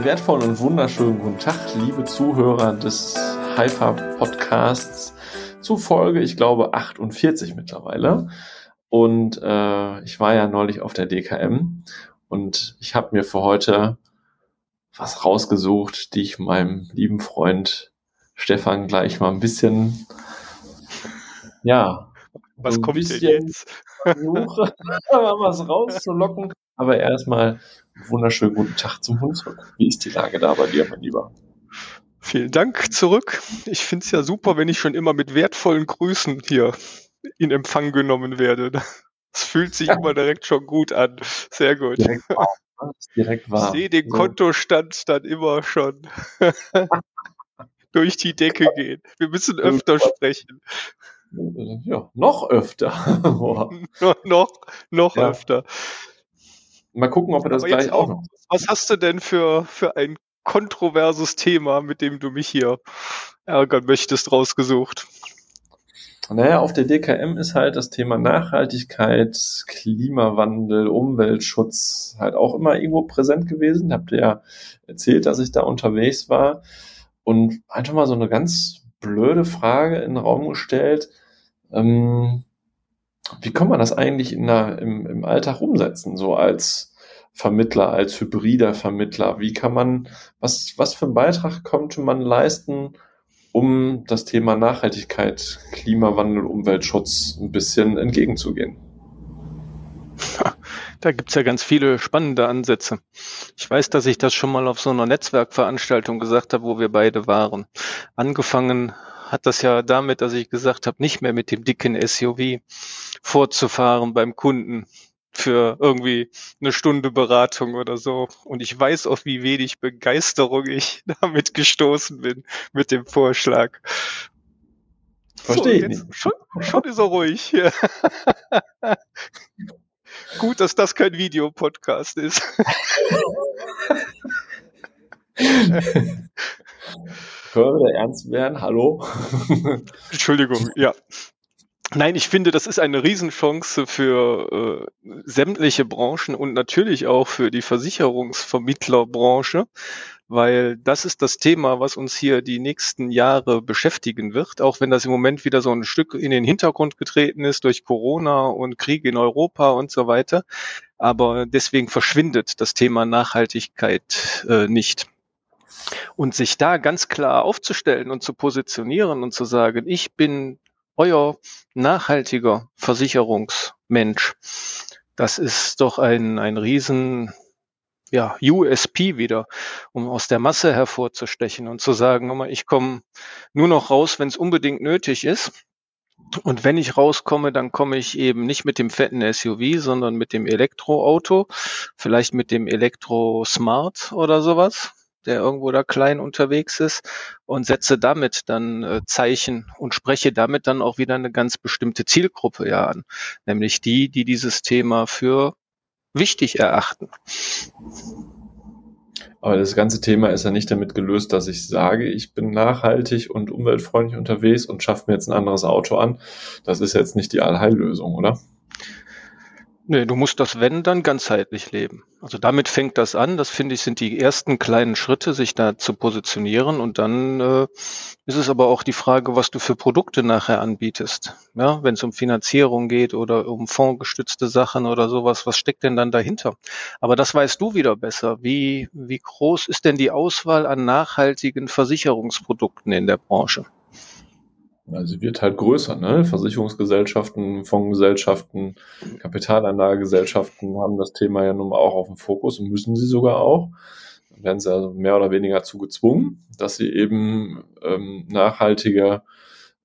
Einen wertvollen und wunderschönen guten Tag, liebe Zuhörer des Hyper Podcasts zu Folge, ich glaube, 48 mittlerweile. Und äh, ich war ja neulich auf der DKM und ich habe mir für heute was rausgesucht, die ich meinem lieben Freund Stefan gleich mal ein bisschen, ja, was kommt denn jetzt? Versuche, was rauszulocken. Aber erstmal wunderschönen guten Tag zum Hunsrück. Wie ist die Lage da bei dir, mein Lieber? Vielen Dank zurück. Ich finde es ja super, wenn ich schon immer mit wertvollen Grüßen hier in Empfang genommen werde. Das fühlt sich immer direkt schon gut an. Sehr gut. Direkt wahr. Direkt wahr. Ich sehe den Kontostand dann immer schon durch die Decke gehen. Wir müssen öfter sprechen. Ja, noch öfter. noch noch ja. öfter. Mal gucken, ob wir das gleich auch noch. Was hast du denn für, für ein kontroverses Thema, mit dem du mich hier ärgern möchtest, rausgesucht? Naja, auf der DKM ist halt das Thema Nachhaltigkeit, Klimawandel, Umweltschutz halt auch immer irgendwo präsent gewesen. Habt ihr ja erzählt, dass ich da unterwegs war und einfach mal so eine ganz blöde Frage in den Raum gestellt. Ähm, wie kann man das eigentlich in der, im, im Alltag umsetzen, so als Vermittler, als hybrider Vermittler? Wie kann man, was, was für einen Beitrag könnte man leisten, um das Thema Nachhaltigkeit, Klimawandel, Umweltschutz ein bisschen entgegenzugehen? Da gibt's ja ganz viele spannende Ansätze. Ich weiß, dass ich das schon mal auf so einer Netzwerkveranstaltung gesagt habe, wo wir beide waren. Angefangen hat das ja damit, dass ich gesagt habe, nicht mehr mit dem dicken SUV fortzufahren beim Kunden für irgendwie eine Stunde Beratung oder so. Und ich weiß auch, wie wenig Begeisterung ich damit gestoßen bin mit dem Vorschlag. Verstehe so, ich. Schon, schon ist er ruhig. Ja. Gut, dass das kein Videopodcast ist. Können wir ernst werden? Hallo? Entschuldigung, ja. Nein, ich finde, das ist eine Riesenchance für äh, sämtliche Branchen und natürlich auch für die Versicherungsvermittlerbranche, weil das ist das Thema, was uns hier die nächsten Jahre beschäftigen wird, auch wenn das im Moment wieder so ein Stück in den Hintergrund getreten ist durch Corona und Krieg in Europa und so weiter. Aber deswegen verschwindet das Thema Nachhaltigkeit äh, nicht. Und sich da ganz klar aufzustellen und zu positionieren und zu sagen, ich bin euer nachhaltiger Versicherungsmensch, das ist doch ein, ein riesen ja, USP wieder, um aus der Masse hervorzustechen und zu sagen, ich komme nur noch raus, wenn es unbedingt nötig ist. Und wenn ich rauskomme, dann komme ich eben nicht mit dem fetten SUV, sondern mit dem Elektroauto, vielleicht mit dem Elektro Smart oder sowas der irgendwo da klein unterwegs ist und setze damit dann äh, Zeichen und spreche damit dann auch wieder eine ganz bestimmte Zielgruppe ja an, nämlich die, die dieses Thema für wichtig erachten. Aber das ganze Thema ist ja nicht damit gelöst, dass ich sage, ich bin nachhaltig und umweltfreundlich unterwegs und schaffe mir jetzt ein anderes Auto an. Das ist jetzt nicht die Allheillösung, oder? Nee, du musst das Wenn dann ganzheitlich leben. Also damit fängt das an. Das finde ich sind die ersten kleinen Schritte, sich da zu positionieren. Und dann äh, ist es aber auch die Frage, was du für Produkte nachher anbietest. Ja, wenn es um Finanzierung geht oder um fondsgestützte Sachen oder sowas, was steckt denn dann dahinter? Aber das weißt du wieder besser. Wie, wie groß ist denn die Auswahl an nachhaltigen Versicherungsprodukten in der Branche? Also wird halt größer, ne? Versicherungsgesellschaften, Fondsgesellschaften, Kapitalanlagegesellschaften haben das Thema ja nun auch auf dem Fokus und müssen sie sogar auch. Dann werden sie also mehr oder weniger zu gezwungen, dass sie eben ähm, nachhaltige,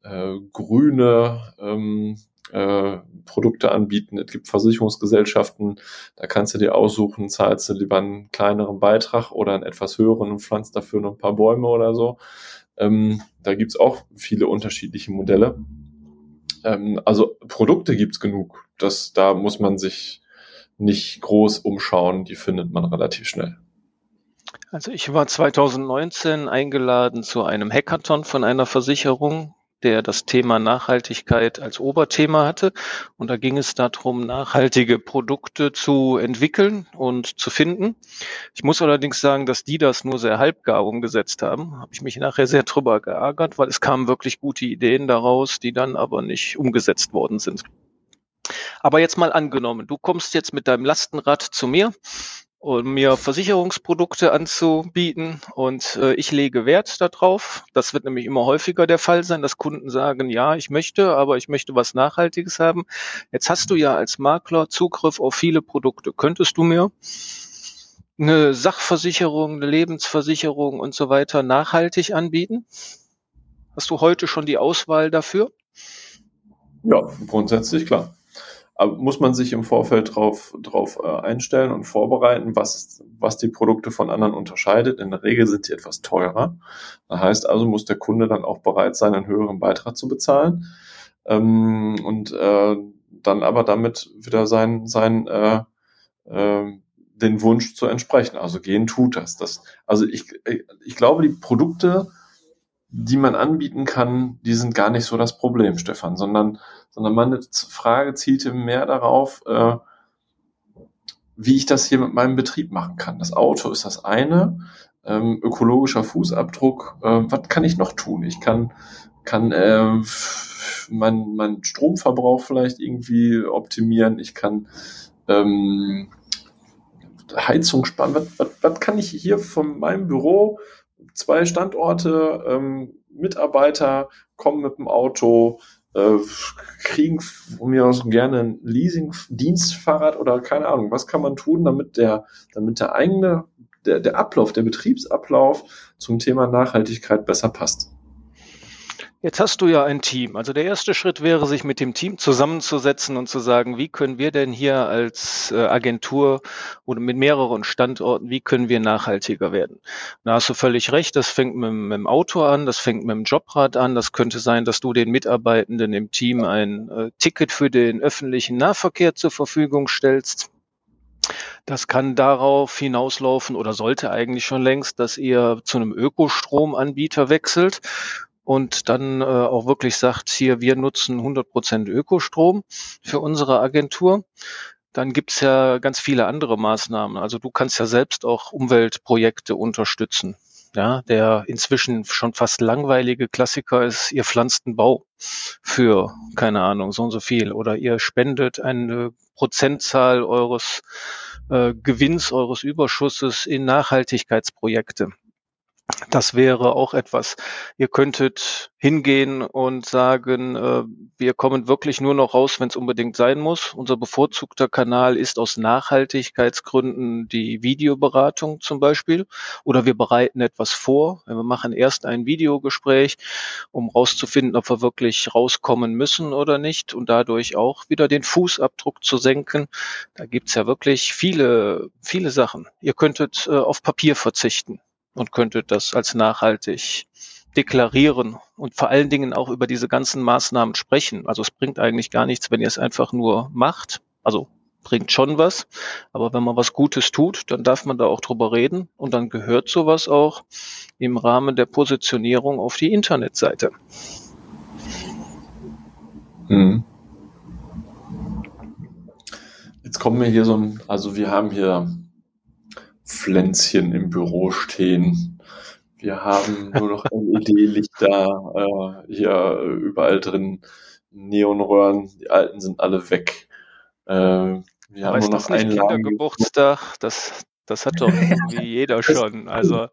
äh, grüne ähm, äh, Produkte anbieten. Es gibt Versicherungsgesellschaften, da kannst du dir aussuchen, zahlst du lieber einen kleineren Beitrag oder einen etwas höheren und pflanzt dafür noch ein paar Bäume oder so. Ähm, da gibt's auch viele unterschiedliche Modelle. Ähm, also Produkte gibt's genug. Das, da muss man sich nicht groß umschauen, die findet man relativ schnell. Also ich war 2019 eingeladen zu einem Hackathon von einer Versicherung, der das Thema Nachhaltigkeit als Oberthema hatte. Und da ging es darum, nachhaltige Produkte zu entwickeln und zu finden. Ich muss allerdings sagen, dass die das nur sehr halbgar umgesetzt haben. Habe ich mich nachher sehr drüber geärgert, weil es kamen wirklich gute Ideen daraus, die dann aber nicht umgesetzt worden sind. Aber jetzt mal angenommen, du kommst jetzt mit deinem Lastenrad zu mir um mir Versicherungsprodukte anzubieten und äh, ich lege Wert darauf. Das wird nämlich immer häufiger der Fall sein, dass Kunden sagen, ja, ich möchte, aber ich möchte was Nachhaltiges haben. Jetzt hast du ja als Makler Zugriff auf viele Produkte. Könntest du mir eine Sachversicherung, eine Lebensversicherung und so weiter nachhaltig anbieten? Hast du heute schon die Auswahl dafür? Ja, grundsätzlich klar. Muss man sich im Vorfeld drauf, drauf äh, einstellen und vorbereiten, was, was die Produkte von anderen unterscheidet. In der Regel sind die etwas teurer. Das heißt also, muss der Kunde dann auch bereit sein, einen höheren Beitrag zu bezahlen. Ähm, und äh, dann aber damit wieder sein, sein äh, äh, den Wunsch zu entsprechen. Also gehen tut das. das also ich, ich glaube, die Produkte die man anbieten kann, die sind gar nicht so das Problem, Stefan, sondern, sondern meine Frage zielte mehr darauf, äh, wie ich das hier mit meinem Betrieb machen kann. Das Auto ist das eine, ähm, ökologischer Fußabdruck, äh, was kann ich noch tun? Ich kann, kann äh, meinen mein Stromverbrauch vielleicht irgendwie optimieren, ich kann ähm, Heizung sparen. Was, was, was kann ich hier von meinem Büro zwei Standorte, ähm, Mitarbeiter kommen mit dem Auto, äh, kriegen von mir aus gerne ein Leasing-Dienstfahrrad oder keine Ahnung. Was kann man tun, damit der, damit der eigene, der, der Ablauf, der Betriebsablauf zum Thema Nachhaltigkeit besser passt? Jetzt hast du ja ein Team. Also der erste Schritt wäre, sich mit dem Team zusammenzusetzen und zu sagen, wie können wir denn hier als äh, Agentur oder mit mehreren Standorten, wie können wir nachhaltiger werden? Da hast du völlig recht, das fängt mit, mit dem Auto an, das fängt mit dem Jobrad an. Das könnte sein, dass du den Mitarbeitenden im Team ein äh, Ticket für den öffentlichen Nahverkehr zur Verfügung stellst. Das kann darauf hinauslaufen oder sollte eigentlich schon längst, dass ihr zu einem Ökostromanbieter wechselt und dann äh, auch wirklich sagt, hier, wir nutzen 100% Ökostrom für unsere Agentur. Dann gibt's ja ganz viele andere Maßnahmen. Also du kannst ja selbst auch Umweltprojekte unterstützen. Ja, der inzwischen schon fast langweilige Klassiker ist, ihr pflanzt einen Bau für, keine Ahnung, so und so viel. Oder ihr spendet eine Prozentzahl eures äh, Gewinns, eures Überschusses in Nachhaltigkeitsprojekte. Das wäre auch etwas. Ihr könntet hingehen und sagen, äh, wir kommen wirklich nur noch raus, wenn es unbedingt sein muss. Unser bevorzugter Kanal ist aus Nachhaltigkeitsgründen die Videoberatung zum Beispiel. Oder wir bereiten etwas vor. Wir machen erst ein Videogespräch, um rauszufinden, ob wir wirklich rauskommen müssen oder nicht und dadurch auch wieder den Fußabdruck zu senken. Da gibt's ja wirklich viele, viele Sachen. Ihr könntet äh, auf Papier verzichten und könnte das als nachhaltig deklarieren und vor allen Dingen auch über diese ganzen Maßnahmen sprechen. Also es bringt eigentlich gar nichts, wenn ihr es einfach nur macht. Also bringt schon was, aber wenn man was Gutes tut, dann darf man da auch drüber reden und dann gehört sowas auch im Rahmen der Positionierung auf die Internetseite. Hm. Jetzt kommen wir hier so ein, also wir haben hier Pflänzchen im Büro stehen. Wir haben nur noch LED-Lichter äh, hier überall drin, Neonröhren, die alten sind alle weg. Äh, wir haben nur noch ein Kindergeburtstag, das, das hat doch irgendwie jeder schon. Also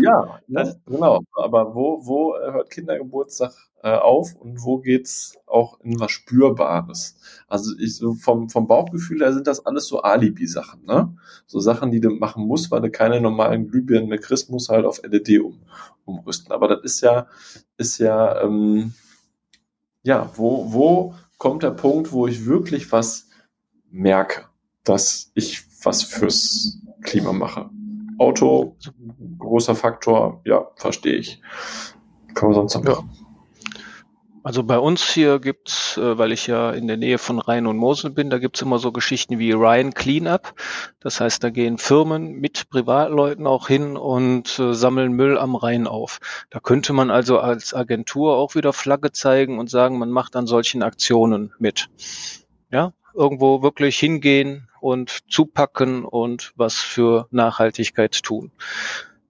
ja, ne? genau. Aber wo, wo hört Kindergeburtstag äh, auf und wo geht's auch in was Spürbares? Also ich so vom, vom Bauchgefühl her sind das alles so Alibi-Sachen, ne? So Sachen, die du machen musst, weil du keine normalen Glühbirnen mehr kriegst, musst halt auf LED um, umrüsten. Aber das ist ja, ist ja, ähm, ja, wo, wo kommt der Punkt, wo ich wirklich was merke, dass ich was fürs Klima mache. Auto, großer Faktor, ja, verstehe ich. Kann man sonst noch machen. Also bei uns hier gibt's, äh, weil ich ja in der Nähe von Rhein und Mosel bin, da gibt's immer so Geschichten wie Rhein Cleanup. Das heißt, da gehen Firmen mit Privatleuten auch hin und äh, sammeln Müll am Rhein auf. Da könnte man also als Agentur auch wieder Flagge zeigen und sagen, man macht an solchen Aktionen mit. Ja, irgendwo wirklich hingehen und zupacken und was für Nachhaltigkeit tun.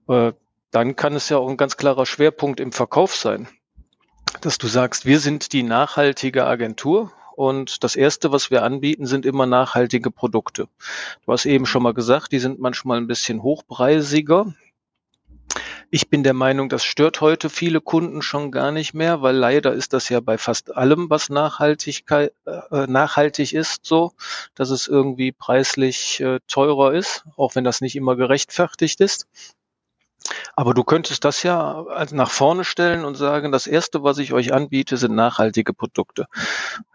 Äh, dann kann es ja auch ein ganz klarer Schwerpunkt im Verkauf sein dass du sagst, wir sind die nachhaltige Agentur und das Erste, was wir anbieten, sind immer nachhaltige Produkte. Du hast eben schon mal gesagt, die sind manchmal ein bisschen hochpreisiger. Ich bin der Meinung, das stört heute viele Kunden schon gar nicht mehr, weil leider ist das ja bei fast allem, was Nachhaltigkeit, äh, nachhaltig ist, so, dass es irgendwie preislich äh, teurer ist, auch wenn das nicht immer gerechtfertigt ist. Aber du könntest das ja nach vorne stellen und sagen, das erste, was ich euch anbiete, sind nachhaltige Produkte.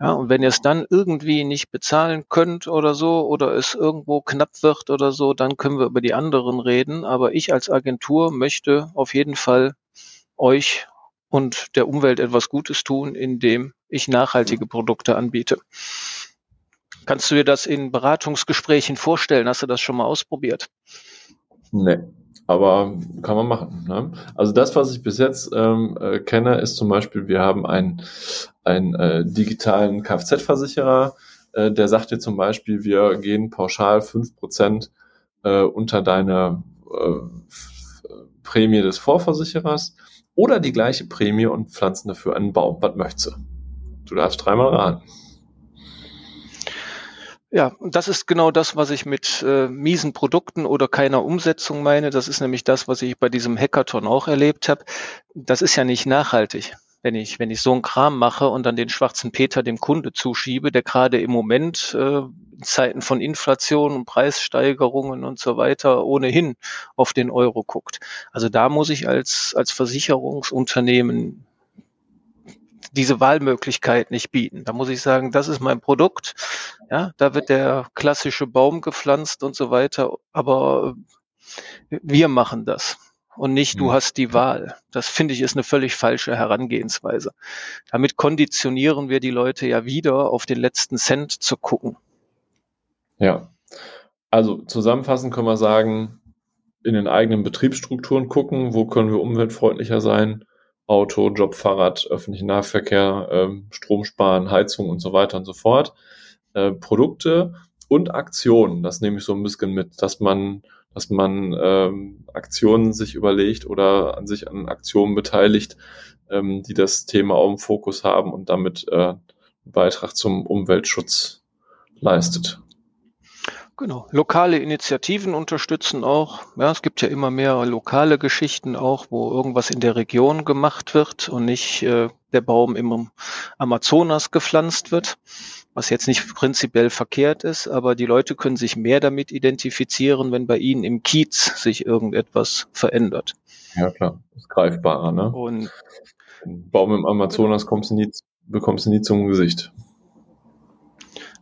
Ja, und wenn ihr es dann irgendwie nicht bezahlen könnt oder so, oder es irgendwo knapp wird oder so, dann können wir über die anderen reden. Aber ich als Agentur möchte auf jeden Fall euch und der Umwelt etwas Gutes tun, indem ich nachhaltige Produkte anbiete. Kannst du dir das in Beratungsgesprächen vorstellen? Hast du das schon mal ausprobiert? Nee, aber kann man machen. Ne? Also das, was ich bis jetzt ähm, äh, kenne, ist zum Beispiel, wir haben einen, einen äh, digitalen Kfz-Versicherer, äh, der sagt dir zum Beispiel, wir gehen pauschal fünf Prozent äh, unter deine äh, Prämie des Vorversicherers oder die gleiche Prämie und pflanzen dafür einen Baum. Was möchtest du? Du darfst dreimal raten. Ja, das ist genau das, was ich mit äh, miesen Produkten oder keiner Umsetzung meine. Das ist nämlich das, was ich bei diesem Hackathon auch erlebt habe. Das ist ja nicht nachhaltig. Wenn ich, wenn ich so einen Kram mache und dann den schwarzen Peter dem Kunde zuschiebe, der gerade im Moment äh, in Zeiten von Inflation und Preissteigerungen und so weiter ohnehin auf den Euro guckt. Also da muss ich als, als Versicherungsunternehmen diese Wahlmöglichkeit nicht bieten. Da muss ich sagen, das ist mein Produkt. Ja, da wird der klassische Baum gepflanzt und so weiter. Aber wir machen das und nicht du mhm. hast die Wahl. Das finde ich ist eine völlig falsche Herangehensweise. Damit konditionieren wir die Leute ja wieder auf den letzten Cent zu gucken. Ja. Also zusammenfassend können wir sagen, in den eigenen Betriebsstrukturen gucken, wo können wir umweltfreundlicher sein, Auto, Job, Fahrrad, öffentlichen Nahverkehr, ähm, Strom sparen, Heizung und so weiter und so fort. Äh, Produkte und Aktionen, das nehme ich so ein bisschen mit, dass man, dass man ähm, Aktionen sich überlegt oder an sich an Aktionen beteiligt, ähm, die das Thema auch im Fokus haben und damit äh, einen Beitrag zum Umweltschutz leistet. Genau. Lokale Initiativen unterstützen auch. Ja, es gibt ja immer mehr lokale Geschichten auch, wo irgendwas in der Region gemacht wird und nicht äh, der Baum im Amazonas gepflanzt wird, was jetzt nicht prinzipiell verkehrt ist, aber die Leute können sich mehr damit identifizieren, wenn bei ihnen im Kiez sich irgendetwas verändert. Ja, klar. Das ist greifbarer, ne? Und Baum im Amazonas kommst du nie, bekommst du nie zum Gesicht.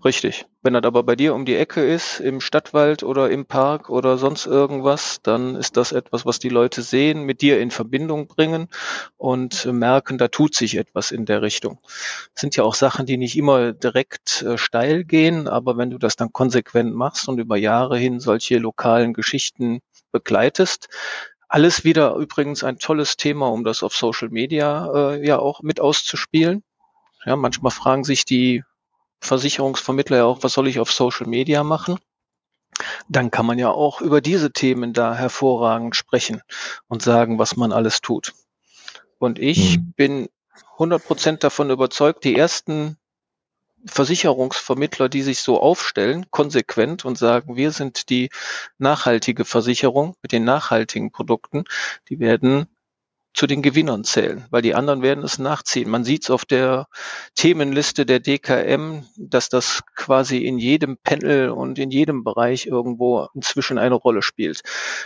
Richtig. Wenn das aber bei dir um die Ecke ist, im Stadtwald oder im Park oder sonst irgendwas, dann ist das etwas, was die Leute sehen, mit dir in Verbindung bringen und merken, da tut sich etwas in der Richtung. Das sind ja auch Sachen, die nicht immer direkt äh, steil gehen, aber wenn du das dann konsequent machst und über Jahre hin solche lokalen Geschichten begleitest, alles wieder übrigens ein tolles Thema, um das auf Social Media äh, ja auch mit auszuspielen. Ja, manchmal fragen sich die Versicherungsvermittler ja auch, was soll ich auf Social Media machen? Dann kann man ja auch über diese Themen da hervorragend sprechen und sagen, was man alles tut. Und ich mhm. bin 100% davon überzeugt, die ersten Versicherungsvermittler, die sich so aufstellen, konsequent und sagen, wir sind die nachhaltige Versicherung mit den nachhaltigen Produkten, die werden zu den Gewinnern zählen, weil die anderen werden es nachziehen. Man sieht es auf der Themenliste der DKM, dass das quasi in jedem Panel und in jedem Bereich irgendwo inzwischen eine Rolle spielt.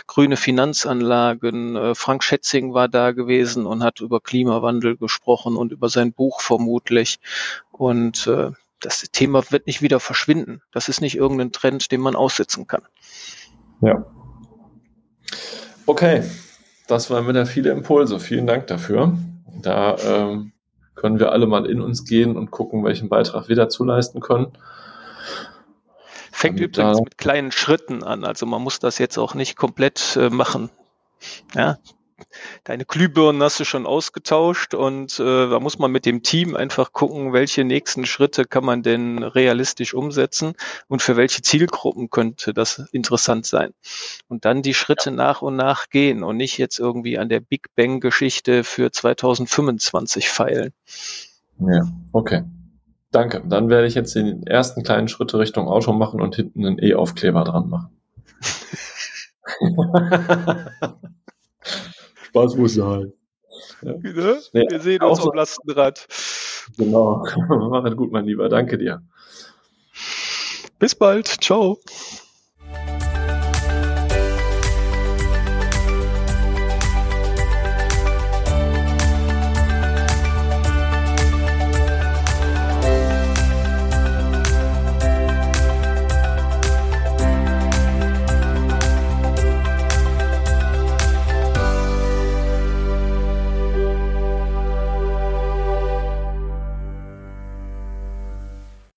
Grüne Finanzanlagen, äh, Frank Schätzing war da gewesen und hat über Klimawandel gesprochen und über sein Buch vermutlich. Und äh, das Thema wird nicht wieder verschwinden. Das ist nicht irgendein Trend, den man aussitzen kann. Ja. Okay, das waren wieder viele Impulse. Vielen Dank dafür. Da ähm, können wir alle mal in uns gehen und gucken, welchen Beitrag wir dazu leisten können. Fängt Damit übrigens mit kleinen Schritten an. Also man muss das jetzt auch nicht komplett äh, machen. Ja, deine Glühbirnen hast du schon ausgetauscht und äh, da muss man mit dem Team einfach gucken, welche nächsten Schritte kann man denn realistisch umsetzen und für welche Zielgruppen könnte das interessant sein. Und dann die Schritte ja. nach und nach gehen und nicht jetzt irgendwie an der Big Bang Geschichte für 2025 feilen. Ja, okay. Danke. Dann werde ich jetzt den ersten kleinen Schritte Richtung Auto machen und hinten einen E-Aufkleber dran machen. Spaß muss sein. Ja. Ne? Nee, Wir sehen uns am Lastenrad. Genau. Mach gut, mein Lieber. Danke dir. Bis bald. Ciao.